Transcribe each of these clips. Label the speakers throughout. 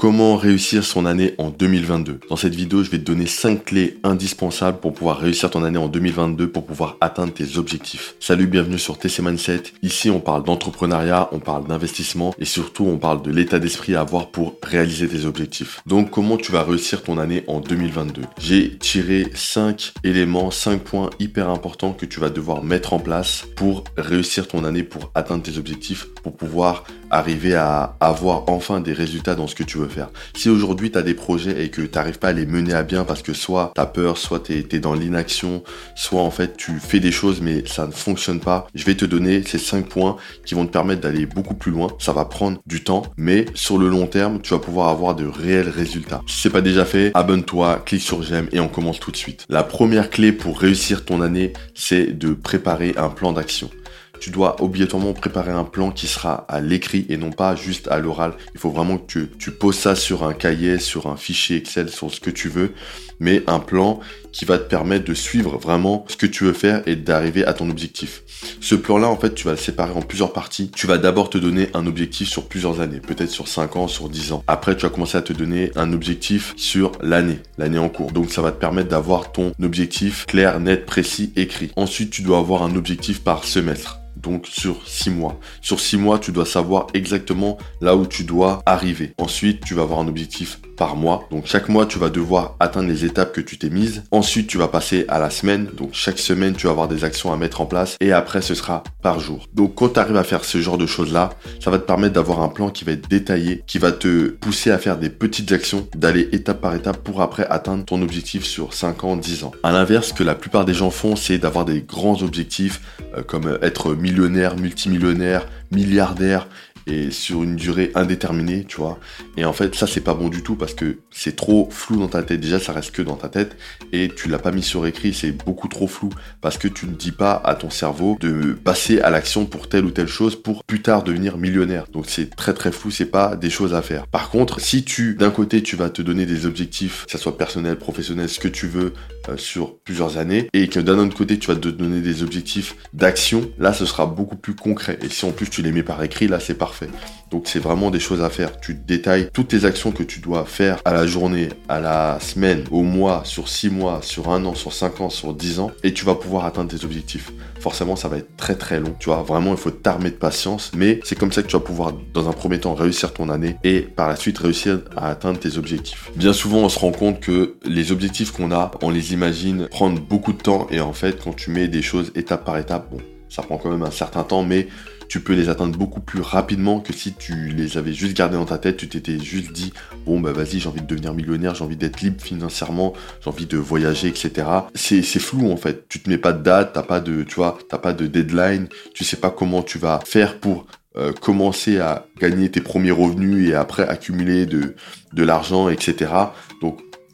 Speaker 1: Comment réussir son année en 2022 Dans cette vidéo, je vais te donner 5 clés indispensables pour pouvoir réussir ton année en 2022 pour pouvoir atteindre tes objectifs. Salut, bienvenue sur TC Mindset. Ici, on parle d'entrepreneuriat, on parle d'investissement et surtout, on parle de l'état d'esprit à avoir pour réaliser tes objectifs. Donc, comment tu vas réussir ton année en 2022 J'ai tiré 5 éléments, 5 points hyper importants que tu vas devoir mettre en place pour réussir ton année, pour atteindre tes objectifs, pour pouvoir arriver à avoir enfin des résultats dans ce que tu veux faire. Si aujourd'hui tu as des projets et que tu n'arrives pas à les mener à bien parce que soit tu as peur, soit tu es, dans l'inaction, soit en fait tu fais des choses mais ça ne fonctionne pas, je vais te donner ces 5 points qui vont te permettre d'aller beaucoup plus loin. Ça va prendre du temps, mais sur le long terme, tu vas pouvoir avoir de réels résultats. Si c'est pas déjà fait, abonne-toi, clique sur j'aime et on commence tout de suite. La première clé pour réussir ton année, c'est de préparer un plan d'action tu dois obligatoirement préparer un plan qui sera à l'écrit et non pas juste à l'oral. Il faut vraiment que tu, poses ça sur un cahier, sur un fichier Excel, sur ce que tu veux, mais un plan qui va te permettre de suivre vraiment ce que tu veux faire et d'arriver à ton objectif. Ce plan-là, en fait, tu vas le séparer en plusieurs parties. Tu vas d'abord te donner un objectif sur plusieurs années, peut-être sur 5 ans, sur 10 ans. Après, tu vas commencer à te donner un objectif sur l'année, l'année en cours. Donc, ça va te permettre d'avoir ton objectif clair, net, précis, écrit. Ensuite, tu dois avoir un objectif par semestre donc sur 6 mois. Sur 6 mois, tu dois savoir exactement là où tu dois arriver. Ensuite, tu vas avoir un objectif par mois. Donc chaque mois, tu vas devoir atteindre les étapes que tu t'es mises. Ensuite, tu vas passer à la semaine. Donc chaque semaine, tu vas avoir des actions à mettre en place. Et après, ce sera par jour. Donc quand tu arrives à faire ce genre de choses-là, ça va te permettre d'avoir un plan qui va être détaillé, qui va te pousser à faire des petites actions, d'aller étape par étape pour après atteindre ton objectif sur 5 ans, 10 ans. À l'inverse, que la plupart des gens font, c'est d'avoir des grands objectifs euh, comme être millionnaire, multimillionnaire, milliardaire et sur une durée indéterminée, tu vois. Et en fait, ça, c'est pas bon du tout parce que c'est trop flou dans ta tête. Déjà, ça reste que dans ta tête et tu l'as pas mis sur écrit, c'est beaucoup trop flou parce que tu ne dis pas à ton cerveau de passer à l'action pour telle ou telle chose pour plus tard devenir millionnaire. Donc, c'est très très flou, c'est pas des choses à faire. Par contre, si tu, d'un côté, tu vas te donner des objectifs, que ce soit personnel, professionnel, ce que tu veux, euh, sur plusieurs années et que d'un autre côté, tu vas te donner des objectifs d'action, là, ce sera beaucoup plus concret. Et si en plus tu les mets par écrit, là, c'est parfait. Donc c'est vraiment des choses à faire. Tu détailles toutes les actions que tu dois faire à la journée, à la semaine, au mois, sur 6 mois, sur un an, sur 5 ans, sur 10 ans, et tu vas pouvoir atteindre tes objectifs. Forcément, ça va être très très long. Tu vois, vraiment, il faut t'armer de patience, mais c'est comme ça que tu vas pouvoir, dans un premier temps, réussir ton année et par la suite réussir à atteindre tes objectifs. Bien souvent, on se rend compte que les objectifs qu'on a, on les imagine prendre beaucoup de temps et en fait, quand tu mets des choses étape par étape, bon, ça prend quand même un certain temps, mais tu peux les atteindre beaucoup plus rapidement que si tu les avais juste gardés dans ta tête, tu t'étais juste dit, bon bah vas-y, j'ai envie de devenir millionnaire, j'ai envie d'être libre financièrement, j'ai envie de voyager, etc. C'est, flou en fait. Tu te mets pas de date, t'as pas de, tu vois, t'as pas de deadline, tu sais pas comment tu vas faire pour euh, commencer à gagner tes premiers revenus et après accumuler de, de l'argent, etc.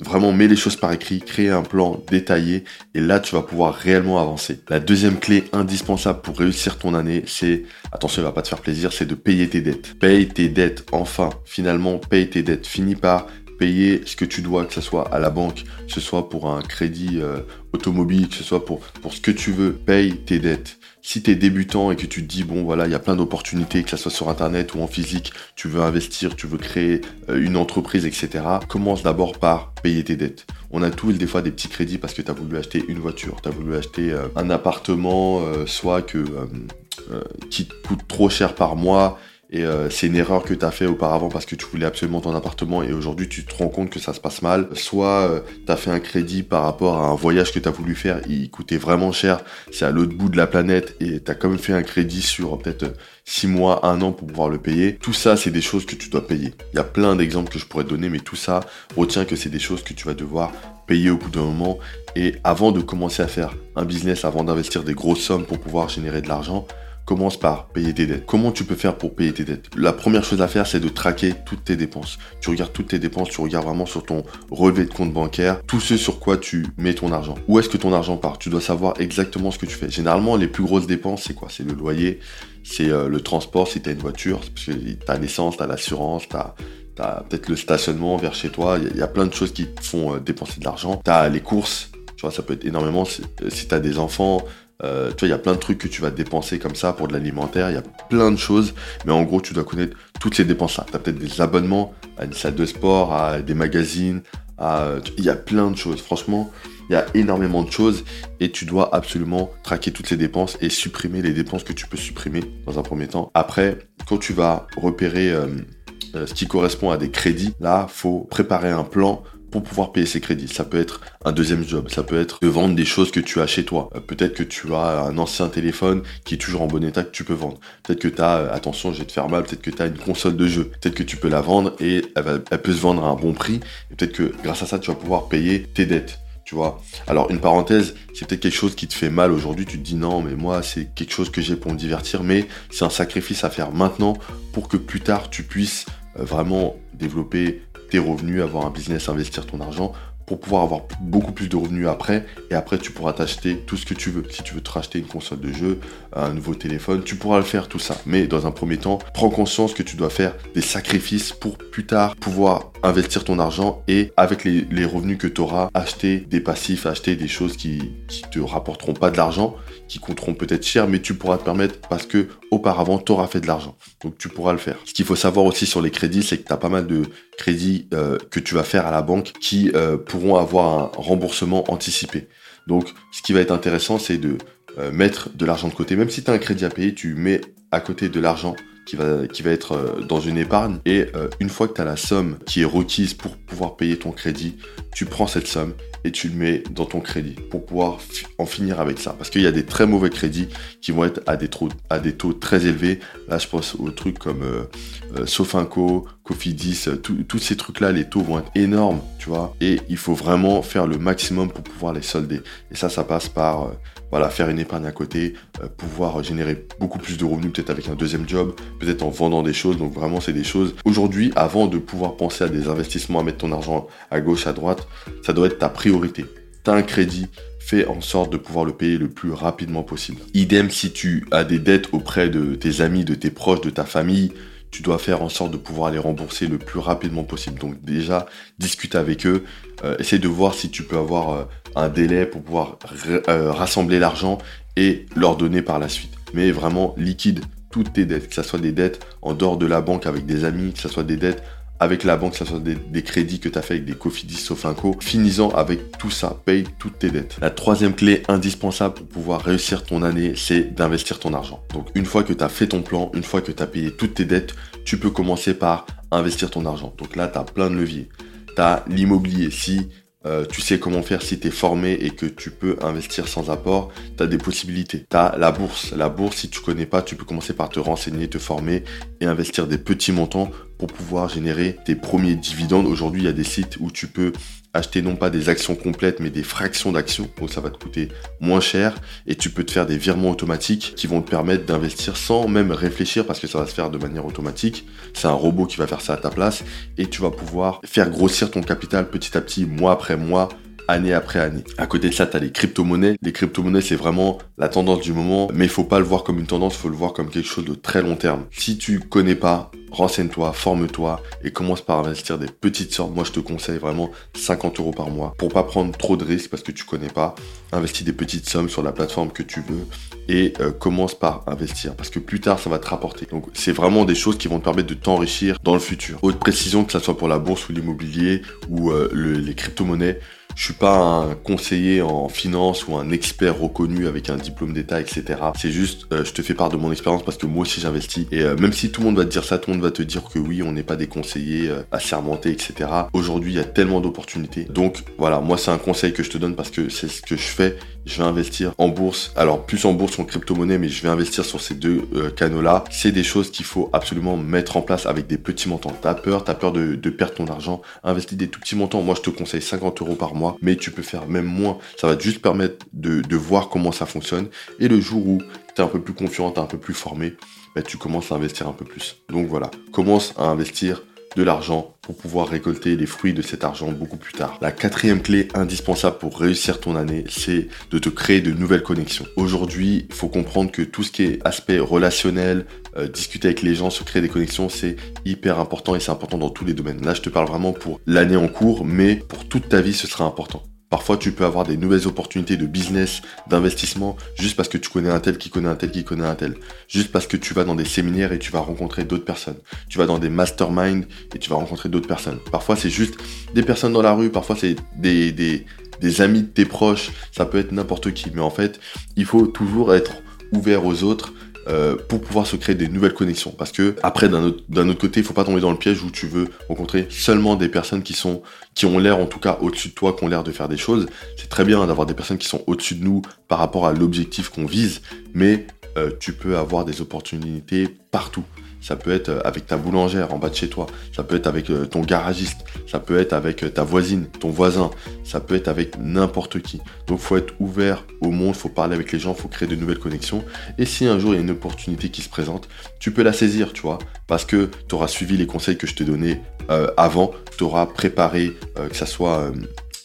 Speaker 1: Vraiment, mets les choses par écrit, crée un plan détaillé et là, tu vas pouvoir réellement avancer. La deuxième clé indispensable pour réussir ton année, c'est, attention, il va pas te faire plaisir, c'est de payer tes dettes. Paye tes dettes, enfin, finalement, paye tes dettes. Finis par payer ce que tu dois, que ce soit à la banque, que ce soit pour un crédit euh, automobile, que ce soit pour, ce que tu veux, paye tes dettes. Si tu es débutant et que tu te dis, bon voilà, il y a plein d'opportunités, que ce soit sur Internet ou en physique, tu veux investir, tu veux créer euh, une entreprise, etc., commence d'abord par payer tes dettes. On a tous des fois des petits crédits parce que tu as voulu acheter une voiture, tu as voulu acheter euh, un appartement, soit que, qui te coûte trop cher par mois et euh, c'est une erreur que tu as fait auparavant parce que tu voulais absolument ton appartement et aujourd'hui tu te rends compte que ça se passe mal. Soit euh, tu as fait un crédit par rapport à un voyage que tu as voulu faire, il coûtait vraiment cher, c'est à l'autre bout de la planète et tu as quand même fait un crédit sur peut-être 6 mois, 1 an pour pouvoir le payer. Tout ça, c'est des choses que tu dois payer. Il y a plein d'exemples que je pourrais te donner, mais tout ça, retiens que c'est des choses que tu vas devoir payer au bout d'un moment. Et avant de commencer à faire un business, avant d'investir des grosses sommes pour pouvoir générer de l'argent, Commence par payer tes dettes. Comment tu peux faire pour payer tes dettes? La première chose à faire, c'est de traquer toutes tes dépenses. Tu regardes toutes tes dépenses, tu regardes vraiment sur ton relevé de compte bancaire, tout ce sur quoi tu mets ton argent. Où est-ce que ton argent part? Tu dois savoir exactement ce que tu fais. Généralement, les plus grosses dépenses, c'est quoi? C'est le loyer, c'est euh, le transport si tu as une voiture, parce que t'as l'essence, t'as l'assurance, t'as as, peut-être le stationnement vers chez toi. Il y, a plein de choses qui te font euh, dépenser de l'argent. T'as les courses, tu vois, ça peut être énormément. Si, si tu as des enfants, euh, tu vois, il y a plein de trucs que tu vas dépenser comme ça pour de l'alimentaire, il y a plein de choses, mais en gros, tu dois connaître toutes ces dépenses-là. Tu as peut-être des abonnements à une salle de sport, à des magazines, il y a plein de choses. Franchement, il y a énormément de choses et tu dois absolument traquer toutes les dépenses et supprimer les dépenses que tu peux supprimer dans un premier temps. Après, quand tu vas repérer euh, euh, ce qui correspond à des crédits, là, faut préparer un plan pour pouvoir payer ces crédits. Ça peut être un deuxième job, ça peut être de vendre des choses que tu as chez toi. Euh, peut-être que tu as un ancien téléphone qui est toujours en bon état que tu peux vendre. Peut-être que tu as, attention, je vais te faire mal, peut-être que tu as une console de jeu. Peut-être que tu peux la vendre et elle, elle peut se vendre à un bon prix. Et peut-être que grâce à ça, tu vas pouvoir payer tes dettes tu vois. Alors une parenthèse, c'est peut-être quelque chose qui te fait mal aujourd'hui, tu te dis non, mais moi c'est quelque chose que j'ai pour me divertir, mais c'est un sacrifice à faire maintenant pour que plus tard tu puisses euh, vraiment développer tes revenus, avoir un business, investir ton argent pour pouvoir avoir beaucoup plus de revenus après. Et après, tu pourras t'acheter tout ce que tu veux. Si tu veux te racheter une console de jeu, un nouveau téléphone, tu pourras le faire tout ça. Mais dans un premier temps, prends conscience que tu dois faire des sacrifices pour plus tard pouvoir investir ton argent et avec les, revenus que tu auras, acheter des passifs, acheter des choses qui, qui te rapporteront pas de l'argent, qui coûteront peut-être cher, mais tu pourras te permettre parce que auparavant, tu auras fait de l'argent. Donc tu pourras le faire. Ce qu'il faut savoir aussi sur les crédits, c'est que tu as pas mal de crédits euh, que tu vas faire à la banque qui euh, pourront avoir un remboursement anticipé. Donc ce qui va être intéressant, c'est de euh, mettre de l'argent de côté. Même si tu as un crédit à payer, tu mets à côté de l'argent qui va, être dans une épargne. Et une fois que tu as la somme qui est requise pour pouvoir payer ton crédit, tu prends cette somme et tu le mets dans ton crédit pour pouvoir en finir avec ça. Parce qu'il y a des très mauvais crédits qui vont être à des, taux, très élevés. Là, je pense aux trucs comme euh, euh Sofinco, Cofidis, euh, tous ces trucs-là, les taux vont être énormes, tu vois. Et il faut vraiment faire le maximum pour pouvoir les solder. Et ça, ça passe par euh, voilà, faire une épargne à côté, pouvoir générer beaucoup plus de revenus, peut-être avec un deuxième job, peut-être en vendant des choses. Donc vraiment, c'est des choses. Aujourd'hui, avant de pouvoir penser à des investissements, à mettre ton argent à gauche, à droite, ça doit être ta priorité priorité. Tu as un crédit, fais en sorte de pouvoir le payer le plus rapidement possible. Idem si tu as des dettes auprès de tes amis, de tes proches, de ta famille, tu dois faire en sorte de pouvoir les rembourser le plus rapidement possible. Donc déjà, discute avec eux, euh, essaye de voir si tu peux avoir euh, un délai pour pouvoir euh, rassembler l'argent et leur donner par la suite. Mais vraiment liquide toutes tes dettes, que ce soit des dettes en dehors de la banque avec des amis, que ce soit des dettes avec la banque, que ce soit des, crédits que tu as fait avec des Cofidis, Sofinco, finissant avec tout ça, paye toutes tes dettes. La troisième clé indispensable pour pouvoir réussir ton année, c'est d'investir ton argent. Donc une fois que tu as fait ton plan, une fois que tu as payé toutes tes dettes, tu peux commencer par investir ton argent. Donc là, tu as plein de leviers. Tu as l'immobilier. Si euh, tu sais comment faire si tu es formé et que tu peux investir sans apport, tu as des possibilités. Tu as la bourse. La bourse, si tu connais pas, tu peux commencer par te renseigner, te former et investir des petits montants pour pouvoir générer tes premiers dividendes. Aujourd'hui, il y a des sites où tu peux acheter non pas des actions complètes mais des fractions d'actions. Donc ça va te coûter moins cher et tu peux te faire des virements automatiques qui vont te permettre d'investir sans même réfléchir parce que ça va se faire de manière automatique. C'est un robot qui va faire ça à ta place et tu vas pouvoir faire grossir ton capital petit à petit, mois après mois, année après année. À côté de ça, tu as les crypto-monnaies. Les crypto-monnaies, c'est vraiment la tendance du moment, mais il faut pas le voir comme une tendance, il faut le voir comme quelque chose de très long terme. Si tu connais pas, renseigne-toi, forme-toi et commence par investir des petites sommes. Moi, je te conseille vraiment 50 euros par mois pour pas prendre trop de risques parce que tu connais pas. Investis des petites sommes sur la plateforme que tu veux et euh, commence par investir parce que plus tard, ça va te rapporter. Donc, c'est vraiment des choses qui vont te permettre de t'enrichir dans le futur. Autre précision, que ce soit pour la bourse ou l'immobilier ou euh, les crypto-monnaies, je suis pas un conseiller en finance ou un expert reconnu avec un diplôme d'état, etc. C'est juste, euh, je te fais part de mon expérience parce que moi aussi j'investis. Et euh, même si tout le monde va te dire ça, tout le monde va te dire que oui, on n'est pas des conseillers euh, assermentés, etc. Aujourd'hui, il y a tellement d'opportunités. Donc voilà, moi c'est un conseil que je te donne parce que c'est ce que je fais je vais investir en bourse. Alors plus en bourse en crypto-monnaie, mais je vais investir sur ces deux canaux-là. C'est des choses qu'il faut absolument mettre en place avec des petits montants. T'as peur, t'as peur de, perdre ton argent. Investis des tout petits montants. Moi, je te conseille 50 euros par mois, mais tu peux faire même moins. Ça va juste permettre de, voir comment ça fonctionne. Et le jour où tu es un peu plus confiant, tu un peu plus formé, bah, tu commences à investir un peu plus. Donc voilà, commence à investir de l'argent pour pouvoir récolter les fruits de cet argent beaucoup plus tard. La quatrième clé indispensable pour réussir ton année, c'est de te créer de nouvelles connexions. Aujourd'hui, il faut comprendre que tout ce qui est aspect relationnel, euh, discuter avec les gens, se créer des connexions, c'est hyper important et c'est important dans tous les domaines. Là, je te parle vraiment pour l'année en cours, mais pour toute ta vie, ce sera important. Parfois, tu peux avoir des nouvelles opportunités de business, d'investissement, juste parce que tu connais un tel qui connaît un tel qui connaît un tel. Juste parce que tu vas dans des séminaires et tu vas rencontrer d'autres personnes. Tu vas dans des masterminds et tu vas rencontrer d'autres personnes. Parfois, c'est juste des personnes dans la rue, parfois, c'est des, des, amis de tes proches, ça peut être n'importe qui. Mais en fait, il faut toujours être ouvert aux autres euh, pour pouvoir se créer des nouvelles connexions. Parce que après, d'un autre, côté, il faut pas tomber dans le piège où tu veux rencontrer seulement des personnes qui sont, qui ont l'air en tout cas au-dessus de toi, qui ont l'air de faire des choses. C'est très bien d'avoir des personnes qui sont au-dessus de nous par rapport à l'objectif qu'on vise, mais euh, tu peux avoir des opportunités partout. Ça peut être euh, avec ta boulangère en bas de chez toi. Ça peut être avec ton garagiste. Ça peut être avec ta voisine, ton voisin. Ça peut être avec n'importe qui. Donc, faut être ouvert au monde. Faut parler avec les gens. Faut créer de nouvelles connexions. Et si un jour il y a une opportunité qui se présente, tu peux la saisir, tu vois. Parce que tu auras suivi les conseils que je t'ai donnés avant. Tu auras préparé, que ça soit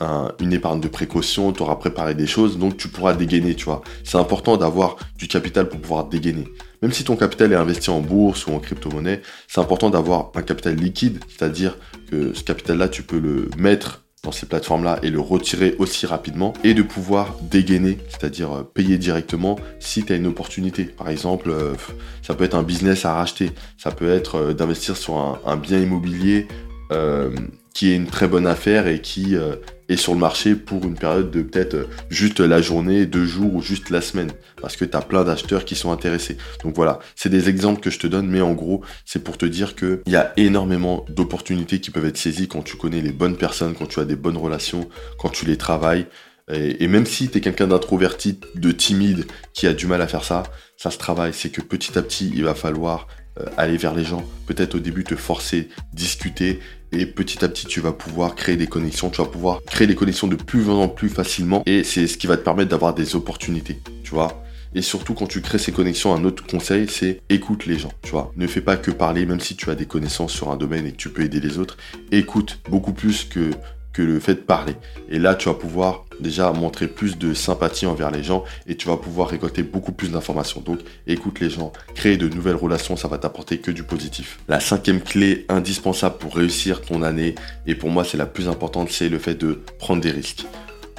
Speaker 1: une épargne de précaution, tu auras préparé des choses, donc tu pourras dégainer, tu vois. C'est important d'avoir du capital pour pouvoir dégainer. Même si ton capital est investi en bourse ou en crypto-monnaie, c'est important d'avoir un capital liquide, c'est-à-dire que ce capital-là, tu peux le mettre dans ces plateformes-là et le retirer aussi rapidement et de pouvoir dégainer, c'est-à-dire euh, payer directement si tu as une opportunité. Par exemple, euh, ça peut être un business à racheter, ça peut être euh, d'investir sur un, bien immobilier qui est une très bonne affaire et qui et sur le marché pour une période de peut-être euh, juste la journée, deux jours ou juste la semaine. Parce que tu as plein d'acheteurs qui sont intéressés. Donc voilà, c'est des exemples que je te donne, mais en gros, c'est pour te dire qu'il y a énormément d'opportunités qui peuvent être saisies quand tu connais les bonnes personnes, quand tu as des bonnes relations, quand tu les travailles. Et, même si tu es quelqu'un d'introverti, de timide, qui a du mal à faire ça, ça se travaille. C'est que petit à petit, il va falloir euh, aller vers les gens, peut-être au début te forcer, discuter, et petit à petit tu vas pouvoir créer des connexions, tu vas pouvoir créer des connexions de plus en plus facilement, et c'est ce qui va te permettre d'avoir des opportunités, tu vois. Et surtout quand tu crées ces connexions, un autre conseil, c'est écoute les gens, tu vois. Ne fais pas que parler, même si tu as des connaissances sur un domaine et que tu peux aider les autres. Écoute beaucoup plus que que le fait de parler. Et là, tu vas pouvoir déjà montrer plus de sympathie envers les gens et tu vas pouvoir récolter beaucoup plus d'informations. Donc, écoute les gens, créer de nouvelles relations, ça va t'apporter que du positif. La cinquième clé indispensable pour réussir ton année, et pour moi c'est la plus importante, c'est le fait de prendre des risques.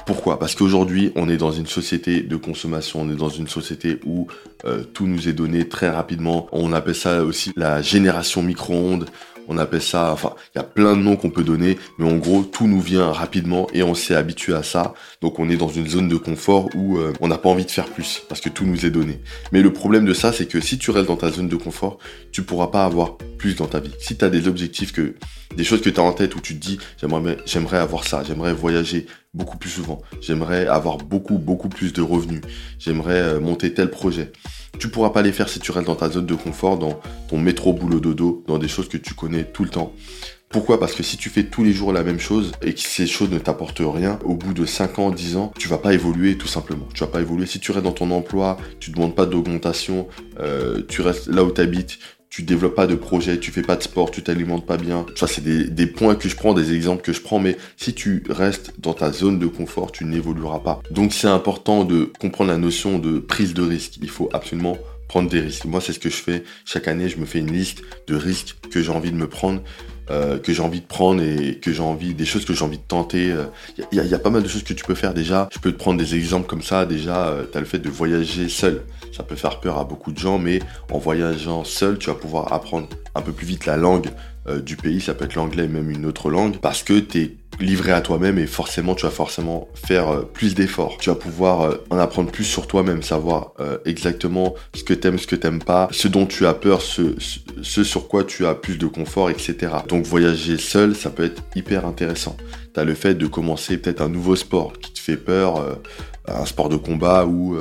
Speaker 1: Pourquoi? Parce qu'aujourd'hui, on est dans une société de consommation, on est dans une société où euh, tout nous est donné très rapidement. On appelle ça aussi la génération micro-ondes on appelle ça, enfin, il y a plein de noms qu'on peut donner, mais en gros, tout nous vient rapidement et on s'est habitué à ça. Donc on est dans une zone de confort où euh, on n'a pas envie de faire plus parce que tout nous est donné. Mais le problème de ça, c'est que si tu restes dans ta zone de confort, tu pourras pas avoir plus dans ta vie. Si tu as des objectifs que des choses que tu as en tête où tu te dis j'aimerais j'aimerais avoir ça, j'aimerais voyager beaucoup plus souvent, j'aimerais avoir beaucoup beaucoup plus de revenus, j'aimerais euh, monter tel projet. Tu pourras pas les faire si tu restes dans ta zone de confort, dans ton métro boulot dodo, dans des choses que tu connais tout le temps. Pourquoi? Parce que si tu fais tous les jours la même chose et que ces choses ne t'apportent rien, au bout de 5 ans, 10 ans, tu vas pas évoluer tout simplement. Tu vas pas évoluer. Si tu restes dans ton emploi, tu demandes pas d'augmentation, euh, tu restes là où tu habites, tu développes pas de projet, tu fais pas de sport, tu t'alimentes pas bien. Ça, c'est des, points que je prends, des exemples que je prends, mais si tu restes dans ta zone de confort, tu n'évolueras pas. Donc, c'est important de comprendre la notion de prise de risque. Il faut absolument prendre des risques. Moi, c'est ce que je fais. Chaque année, je me fais une liste de risques que j'ai envie de me prendre. Euh, que j'ai envie de prendre et que j'ai envie, des choses que j'ai envie de tenter. Il y, a pas mal de choses que tu peux faire déjà. Je peux te prendre des exemples comme ça. Déjà, euh, tu as le fait de voyager seul. Ça peut faire peur à beaucoup de gens, mais en voyageant seul, tu vas pouvoir apprendre un peu plus vite la langue euh, du pays. Ça peut être l'anglais, même une autre langue, parce que tu es livré à toi-même et forcément tu vas forcément faire euh, plus d'efforts. Tu vas pouvoir euh, en apprendre plus sur toi-même, savoir euh, exactement ce que t'aimes, ce que t'aimes pas, ce dont tu as peur, ce, ce, sur quoi tu as plus de confort, etc. Donc voyager seul, ça peut être hyper intéressant. Tu as le fait de commencer peut-être un nouveau sport qui te fait peur, un sport de combat où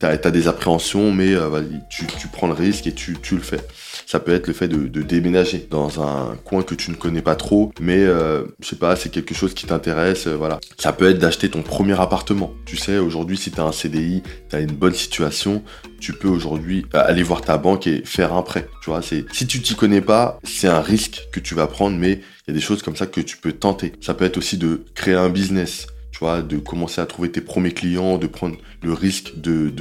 Speaker 1: tu as, des appréhensions, mais tu, tu, prends le risque et tu, tu le fais. Ça peut être le fait de, déménager dans un coin que tu ne connais pas trop, mais euh, je sais pas, c'est quelque chose qui t'intéresse, euh, voilà. Ça peut être d'acheter ton premier appartement. Tu sais, aujourd'hui, si tu as un CDI, tu as une bonne situation, tu peux aujourd'hui euh, aller voir ta banque et faire un prêt. Tu vois, si tu t'y connais pas, c'est un risque que tu vas prendre, mais il y a des choses comme ça que tu peux tenter. Ça peut être aussi de créer un business de commencer à trouver tes premiers clients, de prendre le risque de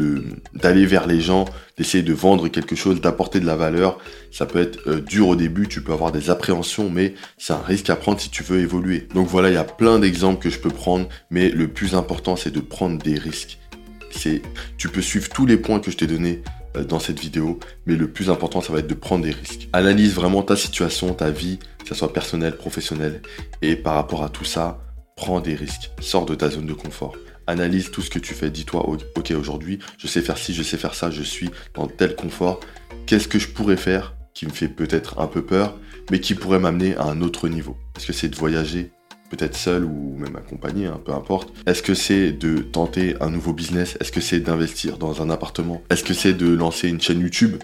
Speaker 1: d'aller vers les gens, d'essayer de vendre quelque chose, d'apporter de la valeur. Ça peut être euh, dur au début, tu peux avoir des appréhensions, mais c'est un risque à prendre si tu veux évoluer. Donc voilà, il y a plein d'exemples que je peux prendre, mais le plus important, c'est de prendre des risques. Tu peux suivre tous les points que je t'ai donnés euh, dans cette vidéo, mais le plus important, ça va être de prendre des risques. Analyse vraiment ta situation, ta vie, que ce soit personnelle, professionnelle, et par rapport à tout ça, prends des risques. Sors de ta zone de confort. Analyse tout ce que tu fais. Dis-toi, ok, aujourd'hui, je sais faire ci, je sais faire ça, je suis dans tel confort. Qu'est-ce que je pourrais faire qui me fait peut-être un peu peur, mais qui pourrait m'amener à un autre niveau? Est-ce que c'est de voyager peut-être seul ou même accompagné, hein, peu importe. Est-ce que c'est de tenter un nouveau business? Est-ce que c'est d'investir dans un appartement? Est-ce que c'est de lancer une chaîne YouTube?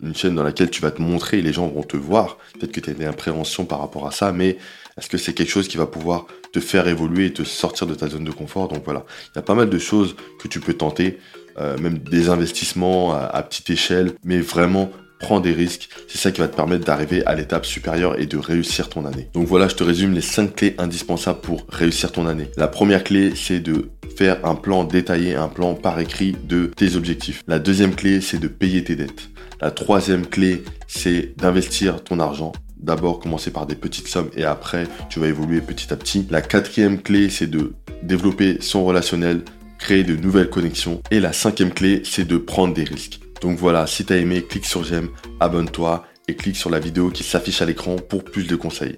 Speaker 1: Une chaîne dans laquelle tu vas te montrer et les gens vont te voir. Peut-être que tu as des appréhensions par rapport à ça, mais est-ce que c'est quelque chose qui va pouvoir te faire évoluer et te sortir de ta zone de confort Donc voilà, il y a pas mal de choses que tu peux tenter, euh, même des investissements à petite échelle, mais vraiment prends des risques. C'est ça qui va te permettre d'arriver à l'étape supérieure et de réussir ton année. Donc voilà, je te résume les 5 clés indispensables pour réussir ton année. La première clé, c'est de faire un plan détaillé, un plan par écrit de tes objectifs. La deuxième clé, c'est de payer tes dettes. La troisième clé, c'est d'investir ton argent. D'abord commencer par des petites sommes et après tu vas évoluer petit à petit. La quatrième clé, c'est de développer son relationnel, créer de nouvelles connexions. Et la cinquième clé, c'est de prendre des risques. Donc voilà, si t'as aimé, clique sur j'aime, abonne-toi et clique sur la vidéo qui s'affiche à l'écran pour plus de conseils.